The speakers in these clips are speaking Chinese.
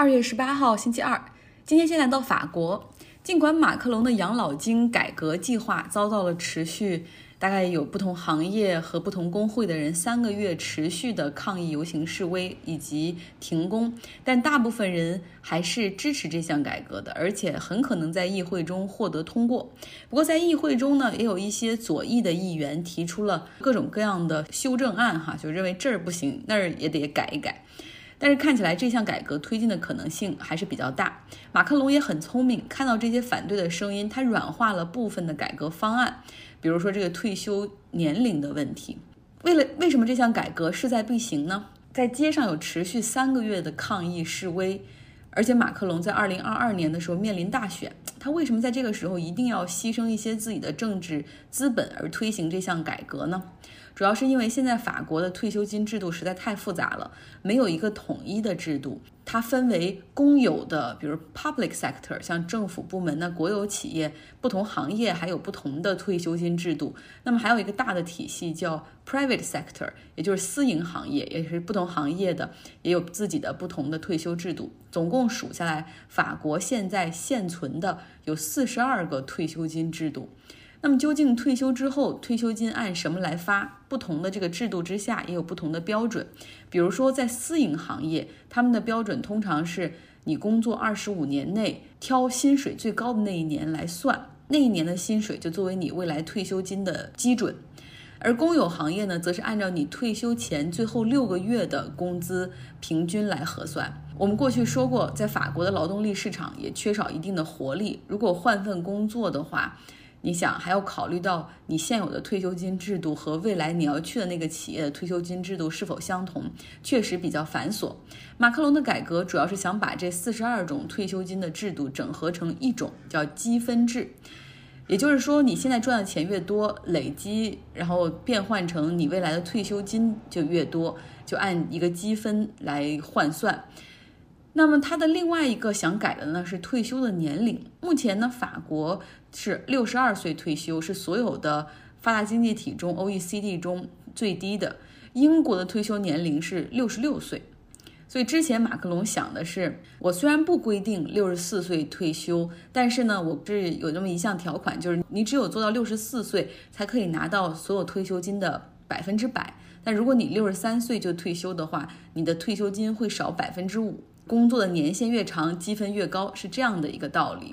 二月十八号，星期二。今天先来到法国。尽管马克龙的养老金改革计划遭到了持续，大概有不同行业和不同工会的人三个月持续的抗议、游行、示威以及停工，但大部分人还是支持这项改革的，而且很可能在议会中获得通过。不过，在议会中呢，也有一些左翼的议员提出了各种各样的修正案，哈，就认为这儿不行，那儿也得改一改。但是看起来这项改革推进的可能性还是比较大。马克龙也很聪明，看到这些反对的声音，他软化了部分的改革方案，比如说这个退休年龄的问题。为了为什么这项改革势在必行呢？在街上有持续三个月的抗议示威，而且马克龙在二零二二年的时候面临大选，他为什么在这个时候一定要牺牲一些自己的政治资本而推行这项改革呢？主要是因为现在法国的退休金制度实在太复杂了，没有一个统一的制度。它分为公有的，比如 public sector，像政府部门那国有企业，不同行业还有不同的退休金制度。那么还有一个大的体系叫 private sector，也就是私营行业，也是不同行业的也有自己的不同的退休制度。总共数下来，法国现在现存的有四十二个退休金制度。那么究竟退休之后退休金按什么来发？不同的这个制度之下也有不同的标准。比如说在私营行业，他们的标准通常是你工作二十五年内挑薪水最高的那一年来算，那一年的薪水就作为你未来退休金的基准。而公有行业呢，则是按照你退休前最后六个月的工资平均来核算。我们过去说过，在法国的劳动力市场也缺少一定的活力，如果换份工作的话。你想还要考虑到你现有的退休金制度和未来你要去的那个企业的退休金制度是否相同，确实比较繁琐。马克龙的改革主要是想把这四十二种退休金的制度整合成一种叫积分制，也就是说你现在赚的钱越多，累积然后变换成你未来的退休金就越多，就按一个积分来换算。那么它的另外一个想改的呢是退休的年龄。目前呢，法国是六十二岁退休，是所有的发达经济体中 OECD 中最低的。英国的退休年龄是六十六岁。所以之前马克龙想的是，我虽然不规定六十四岁退休，但是呢，我这有这么一项条款，就是你只有做到六十四岁才可以拿到所有退休金的百分之百。但如果你六十三岁就退休的话，你的退休金会少百分之五。工作的年限越长，积分越高，是这样的一个道理，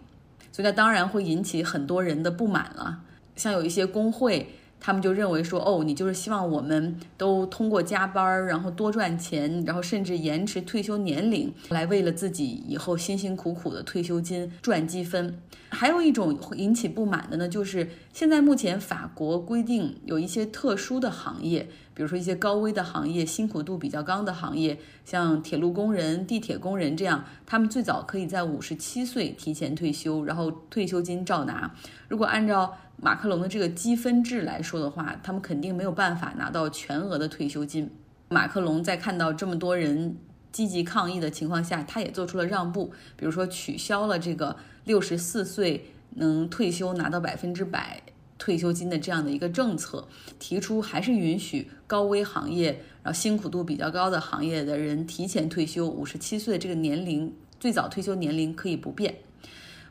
所以它当然会引起很多人的不满了。像有一些工会，他们就认为说，哦，你就是希望我们都通过加班，然后多赚钱，然后甚至延迟退休年龄，来为了自己以后辛辛苦苦的退休金赚积分。还有一种引起不满的呢，就是现在目前法国规定有一些特殊的行业。比如说一些高危的行业、辛苦度比较高的行业，像铁路工人、地铁工人这样，他们最早可以在五十七岁提前退休，然后退休金照拿。如果按照马克龙的这个积分制来说的话，他们肯定没有办法拿到全额的退休金。马克龙在看到这么多人积极抗议的情况下，他也做出了让步，比如说取消了这个六十四岁能退休拿到百分之百。退休金的这样的一个政策，提出还是允许高危行业，然后辛苦度比较高的行业的人提前退休，五十七岁这个年龄最早退休年龄可以不变。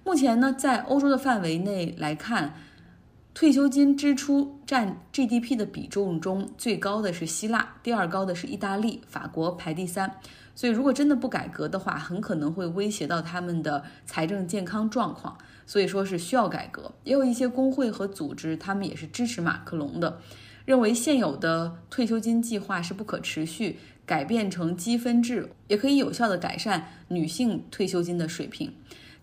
目前呢，在欧洲的范围内来看，退休金支出占 GDP 的比重中最高的是希腊，第二高的是意大利，法国排第三。所以，如果真的不改革的话，很可能会威胁到他们的财政健康状况。所以说是需要改革。也有一些工会和组织，他们也是支持马克龙的，认为现有的退休金计划是不可持续，改变成积分制也可以有效的改善女性退休金的水平。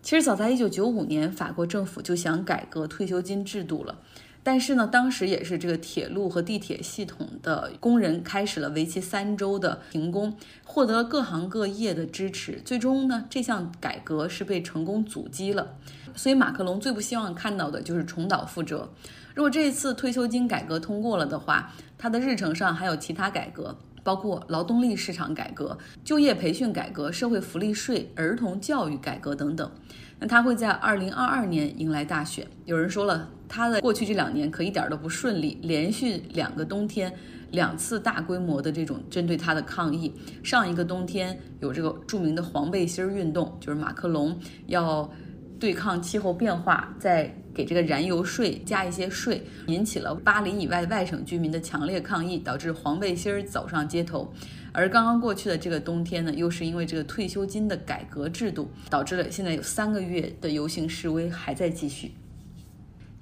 其实早在1995年，法国政府就想改革退休金制度了。但是呢，当时也是这个铁路和地铁系统的工人开始了为期三周的停工，获得各行各业的支持。最终呢，这项改革是被成功阻击了。所以马克龙最不希望看到的就是重蹈覆辙。如果这一次退休金改革通过了的话，他的日程上还有其他改革，包括劳动力市场改革、就业培训改革、社会福利税、儿童教育改革等等。那他会在二零二二年迎来大选。有人说了。他的过去这两年可一点都不顺利，连续两个冬天，两次大规模的这种针对它的抗议。上一个冬天有这个著名的黄背心运动，就是马克龙要对抗气候变化，在给这个燃油税加一些税，引起了巴黎以外外省居民的强烈抗议，导致黄背心走上街头。而刚刚过去的这个冬天呢，又是因为这个退休金的改革制度，导致了现在有三个月的游行示威还在继续。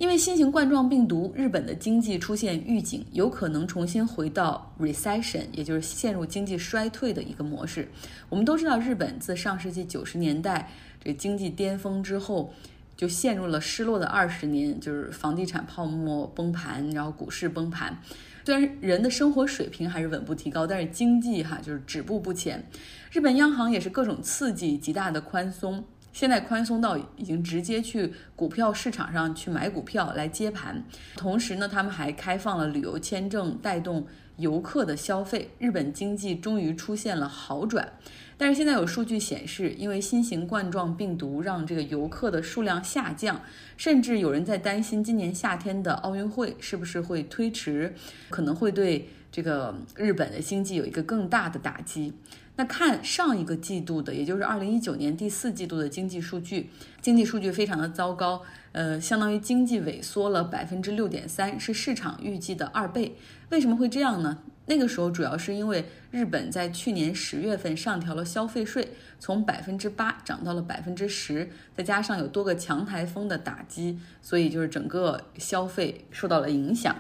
因为新型冠状病毒，日本的经济出现预警，有可能重新回到 recession，也就是陷入经济衰退的一个模式。我们都知道，日本自上世纪九十年代这经济巅峰之后，就陷入了失落的二十年，就是房地产泡沫崩盘，然后股市崩盘。虽然人的生活水平还是稳步提高，但是经济哈就是止步不前。日本央行也是各种刺激，极大的宽松。现在宽松到已经直接去股票市场上去买股票来接盘，同时呢，他们还开放了旅游签证，带动游客的消费。日本经济终于出现了好转，但是现在有数据显示，因为新型冠状病毒让这个游客的数量下降，甚至有人在担心今年夏天的奥运会是不是会推迟，可能会对这个日本的经济有一个更大的打击。那看上一个季度的，也就是二零一九年第四季度的经济数据，经济数据非常的糟糕，呃，相当于经济萎缩了百分之六点三，是市场预计的二倍。为什么会这样呢？那个时候主要是因为日本在去年十月份上调了消费税，从百分之八涨到了百分之十，再加上有多个强台风的打击，所以就是整个消费受到了影响。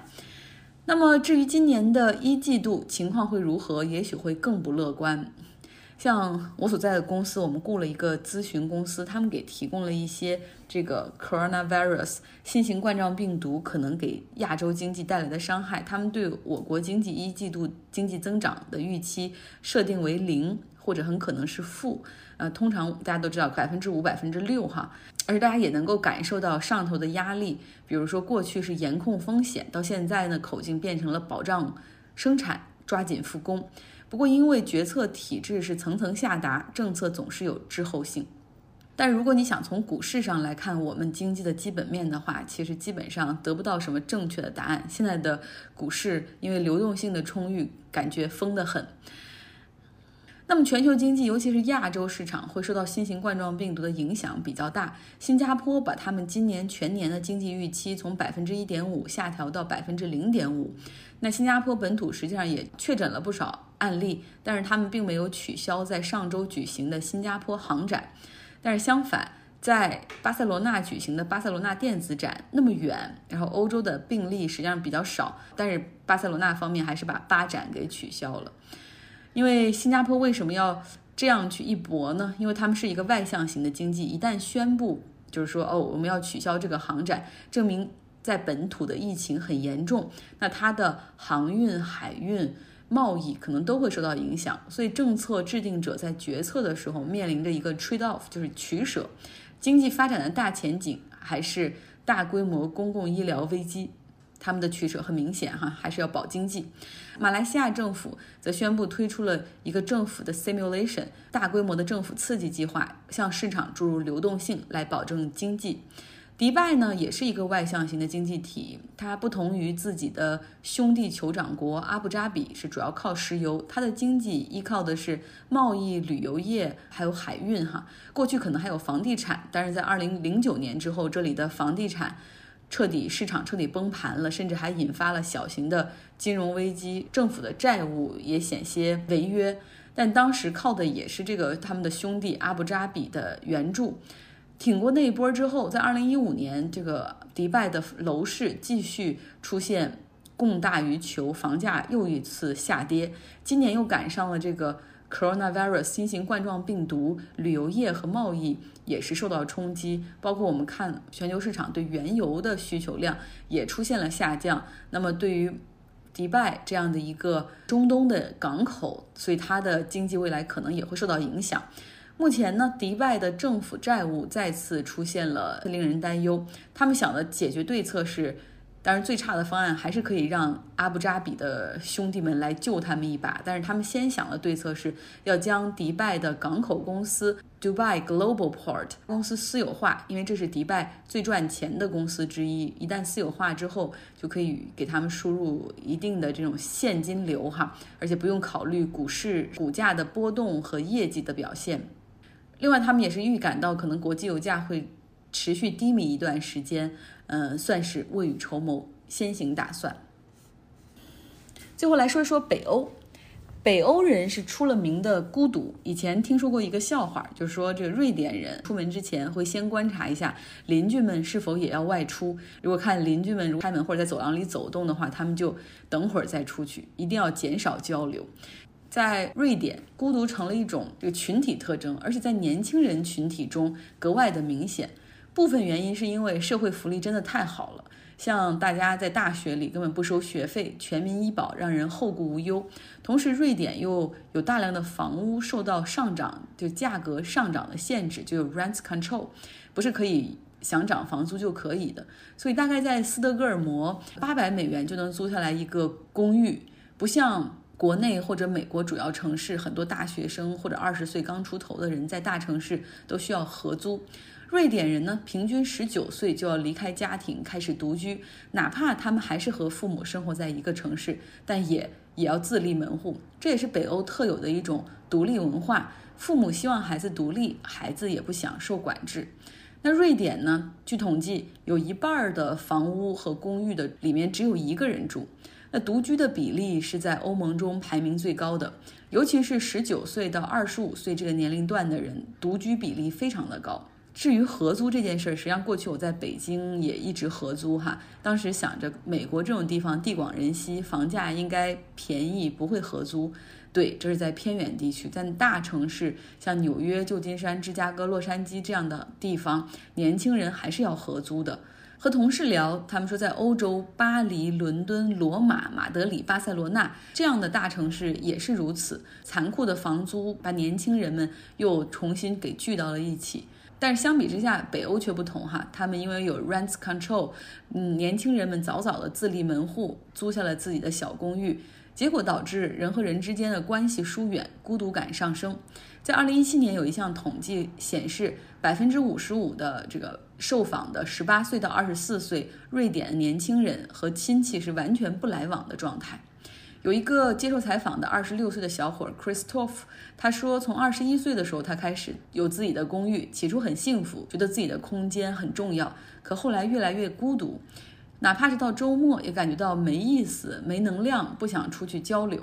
那么至于今年的一季度情况会如何，也许会更不乐观。像我所在的公司，我们雇了一个咨询公司，他们给提供了一些这个 coronavirus 新型冠状病毒可能给亚洲经济带来的伤害，他们对我国经济一季度经济增长的预期设定为零，或者很可能是负。呃，通常大家都知道百分之五、百分之六哈，而大家也能够感受到上头的压力。比如说过去是严控风险，到现在呢口径变成了保障生产，抓紧复工。不过，因为决策体制是层层下达，政策总是有滞后性。但如果你想从股市上来看我们经济的基本面的话，其实基本上得不到什么正确的答案。现在的股市因为流动性的充裕，感觉疯得很。那么，全球经济，尤其是亚洲市场，会受到新型冠状病毒的影响比较大。新加坡把他们今年全年的经济预期从百分之一点五下调到百分之零点五。那新加坡本土实际上也确诊了不少案例，但是他们并没有取消在上周举行的新加坡航展。但是相反，在巴塞罗那举行的巴塞罗那电子展那么远，然后欧洲的病例实际上比较少，但是巴塞罗那方面还是把巴展给取消了。因为新加坡为什么要这样去一搏呢？因为他们是一个外向型的经济，一旦宣布就是说哦我们要取消这个航展，证明。在本土的疫情很严重，那它的航运、海运、贸易可能都会受到影响，所以政策制定者在决策的时候面临着一个 trade off，就是取舍，经济发展的大前景还是大规模公共医疗危机，他们的取舍很明显哈，还是要保经济。马来西亚政府则宣布推出了一个政府的 simulation，大规模的政府刺激计划，向市场注入流动性来保证经济。迪拜呢，也是一个外向型的经济体，它不同于自己的兄弟酋长国阿布扎比，是主要靠石油，它的经济依靠的是贸易、旅游业还有海运哈。过去可能还有房地产，但是在二零零九年之后，这里的房地产彻底市场彻底崩盘了，甚至还引发了小型的金融危机，政府的债务也险些违约，但当时靠的也是这个他们的兄弟阿布扎比的援助。挺过那一波之后，在二零一五年，这个迪拜的楼市继续出现供大于求，房价又一次下跌。今年又赶上了这个 coronavirus 新型冠状病毒，旅游业和贸易也是受到冲击。包括我们看全球市场对原油的需求量也出现了下降。那么对于迪拜这样的一个中东的港口，所以它的经济未来可能也会受到影响。目前呢，迪拜的政府债务再次出现了令人担忧。他们想的解决对策是当然，最差的方案还是可以让阿布扎比的兄弟们来救他们一把。但是他们先想的对策是要将迪拜的港口公司 Dubai Global Port 公司私有化，因为这是迪拜最赚钱的公司之一。一旦私有化之后，就可以给他们输入一定的这种现金流哈，而且不用考虑股市股价的波动和业绩的表现。另外，他们也是预感到可能国际油价会持续低迷一段时间。嗯，算是未雨绸缪，先行打算。最后来说一说北欧，北欧人是出了名的孤独。以前听说过一个笑话，就是说这个瑞典人出门之前会先观察一下邻居们是否也要外出。如果看邻居们如开门或者在走廊里走动的话，他们就等会儿再出去，一定要减少交流。在瑞典，孤独成了一种这个群体特征，而且在年轻人群体中格外的明显。部分原因是因为社会福利真的太好了，像大家在大学里根本不收学费，全民医保让人后顾无忧。同时，瑞典又有大量的房屋受到上涨就价格上涨的限制，就有 rent control，不是可以想涨房租就可以的。所以，大概在斯德哥尔摩，八百美元就能租下来一个公寓，不像国内或者美国主要城市，很多大学生或者二十岁刚出头的人在大城市都需要合租。瑞典人呢，平均十九岁就要离开家庭，开始独居。哪怕他们还是和父母生活在一个城市，但也也要自立门户。这也是北欧特有的一种独立文化。父母希望孩子独立，孩子也不想受管制。那瑞典呢？据统计，有一半的房屋和公寓的里面只有一个人住。那独居的比例是在欧盟中排名最高的，尤其是十九岁到二十五岁这个年龄段的人，独居比例非常的高。至于合租这件事儿，实际上过去我在北京也一直合租哈。当时想着美国这种地方地广人稀，房价应该便宜，不会合租。对，这是在偏远地区，在大城市像纽约、旧金山、芝加哥、洛杉矶这样的地方，年轻人还是要合租的。和同事聊，他们说在欧洲，巴黎、伦敦、罗马、马德里、巴塞罗那这样的大城市也是如此。残酷的房租把年轻人们又重新给聚到了一起。但是相比之下，北欧却不同哈，他们因为有 rent control，嗯，年轻人们早早的自立门户，租下了自己的小公寓，结果导致人和人之间的关系疏远，孤独感上升。在二零一七年有一项统计显示，百分之五十五的这个受访的十八岁到二十四岁瑞典年轻人和亲戚是完全不来往的状态。有一个接受采访的二十六岁的小伙 Christoph，他说，从二十一岁的时候，他开始有自己的公寓，起初很幸福，觉得自己的空间很重要，可后来越来越孤独，哪怕是到周末也感觉到没意思、没能量，不想出去交流。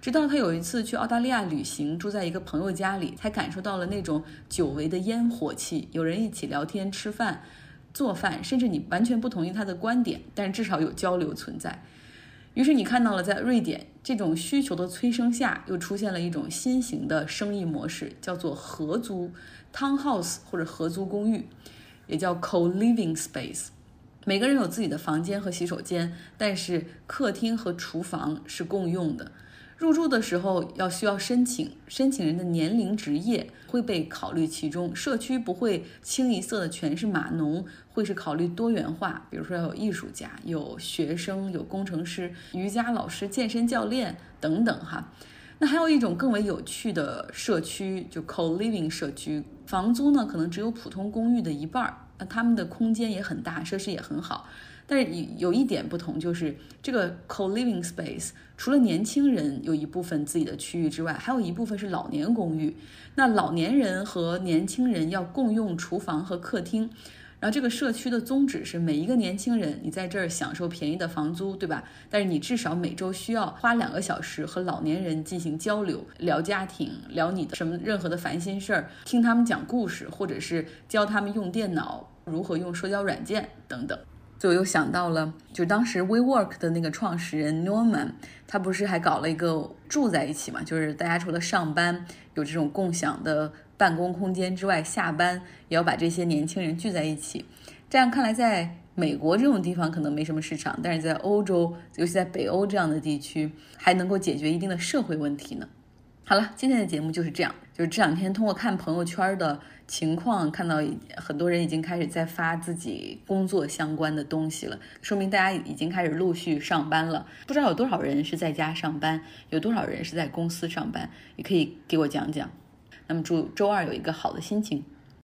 直到他有一次去澳大利亚旅行，住在一个朋友家里，才感受到了那种久违的烟火气，有人一起聊天、吃饭、做饭，甚至你完全不同意他的观点，但至少有交流存在。于是你看到了，在瑞典这种需求的催生下，又出现了一种新型的生意模式，叫做合租 （townhouse） 或者合租公寓，也叫 co-living space。每个人有自己的房间和洗手间，但是客厅和厨房是共用的。入住的时候要需要申请，申请人的年龄、职业会被考虑其中。社区不会清一色的全是码农，会是考虑多元化，比如说有艺术家、有学生、有工程师、瑜伽老师、健身教练等等哈。那还有一种更为有趣的社区，就 co-living 社区，房租呢可能只有普通公寓的一半儿，那他们的空间也很大，设施也很好。但是有有一点不同，就是这个 co-living space 除了年轻人有一部分自己的区域之外，还有一部分是老年公寓。那老年人和年轻人要共用厨房和客厅。然后这个社区的宗旨是，每一个年轻人你在这儿享受便宜的房租，对吧？但是你至少每周需要花两个小时和老年人进行交流，聊家庭，聊你的什么任何的烦心事儿，听他们讲故事，或者是教他们用电脑，如何用社交软件等等。所以我又想到了，就当时 WeWork 的那个创始人 Norman，他不是还搞了一个住在一起嘛？就是大家除了上班有这种共享的办公空间之外，下班也要把这些年轻人聚在一起。这样看来，在美国这种地方可能没什么市场，但是在欧洲，尤其在北欧这样的地区，还能够解决一定的社会问题呢。好了，今天的节目就是这样。就是这两天通过看朋友圈的情况，看到很多人已经开始在发自己工作相关的东西了，说明大家已经开始陆续上班了。不知道有多少人是在家上班，有多少人是在公司上班，也可以给我讲讲。那么祝周二有一个好的心情。